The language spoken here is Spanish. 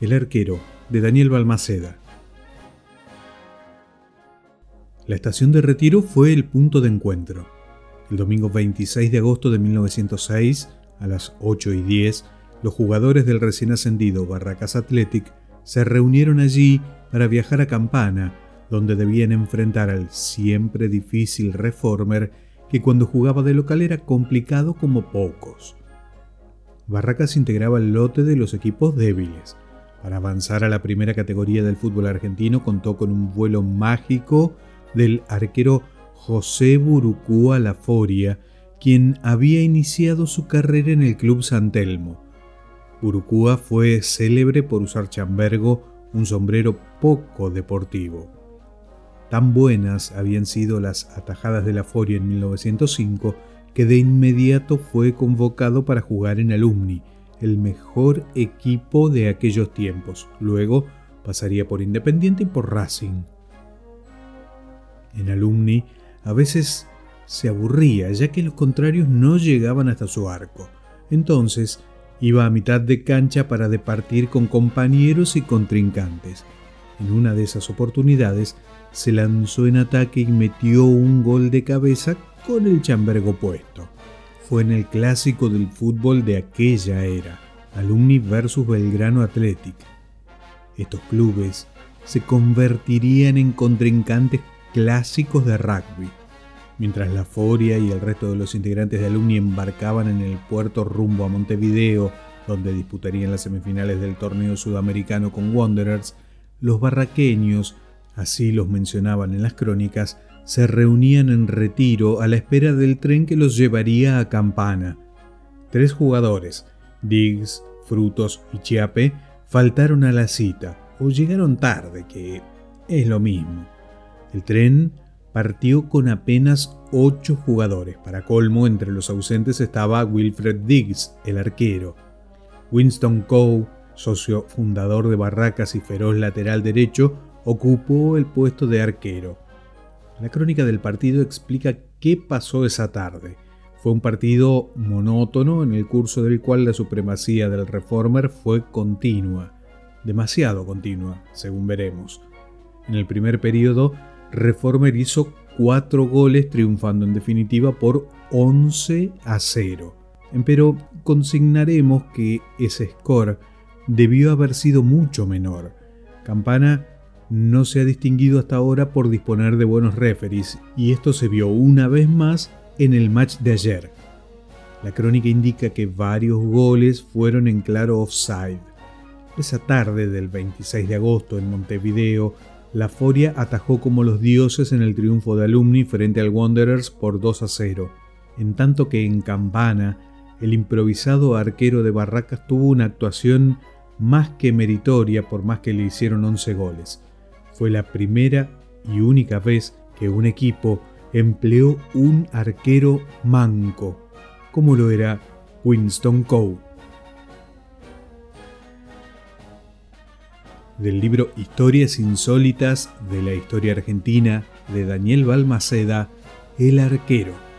El arquero, de Daniel Balmaceda. La estación de retiro fue el punto de encuentro. El domingo 26 de agosto de 1906, a las 8 y 10, los jugadores del recién ascendido Barracas Athletic se reunieron allí para viajar a Campana, donde debían enfrentar al siempre difícil Reformer que cuando jugaba de local era complicado como pocos. Barracas integraba el lote de los equipos débiles. Para avanzar a la primera categoría del fútbol argentino contó con un vuelo mágico del arquero José Burucúa Laforia, quien había iniciado su carrera en el Club San Telmo. Burucúa fue célebre por usar chambergo, un sombrero poco deportivo. Tan buenas habían sido las atajadas de la Foria en 1905 que de inmediato fue convocado para jugar en Alumni, el mejor equipo de aquellos tiempos. Luego pasaría por Independiente y por Racing. En Alumni a veces se aburría ya que los contrarios no llegaban hasta su arco. Entonces iba a mitad de cancha para departir con compañeros y contrincantes. En una de esas oportunidades se lanzó en ataque y metió un gol de cabeza con el chambergo puesto. Fue en el clásico del fútbol de aquella era, Alumni versus Belgrano Athletic. Estos clubes se convertirían en contrincantes clásicos de rugby. Mientras la Foria y el resto de los integrantes de Alumni embarcaban en el puerto rumbo a Montevideo, donde disputarían las semifinales del torneo sudamericano con Wanderers, los barraqueños así los mencionaban en las crónicas, se reunían en retiro a la espera del tren que los llevaría a Campana. Tres jugadores, Diggs, Frutos y Chiape, faltaron a la cita o llegaron tarde, que es lo mismo. El tren partió con apenas ocho jugadores. Para colmo, entre los ausentes estaba Wilfred Diggs, el arquero. Winston Coe, socio fundador de Barracas y feroz lateral derecho, ocupó el puesto de arquero. La crónica del partido explica qué pasó esa tarde. Fue un partido monótono en el curso del cual la supremacía del Reformer fue continua, demasiado continua, según veremos. En el primer periodo, Reformer hizo cuatro goles triunfando en definitiva por 11 a 0. Pero consignaremos que ese score debió haber sido mucho menor. Campana no se ha distinguido hasta ahora por disponer de buenos referees y esto se vio una vez más en el match de ayer. La crónica indica que varios goles fueron en claro offside. Esa tarde del 26 de agosto en Montevideo, la Foria atajó como los dioses en el triunfo de Alumni frente al Wanderers por 2 a 0, en tanto que en Campana, el improvisado arquero de Barracas tuvo una actuación más que meritoria por más que le hicieron 11 goles. Fue la primera y única vez que un equipo empleó un arquero manco, como lo era Winston Coe. Del libro Historias insólitas de la historia argentina de Daniel Balmaceda, El arquero.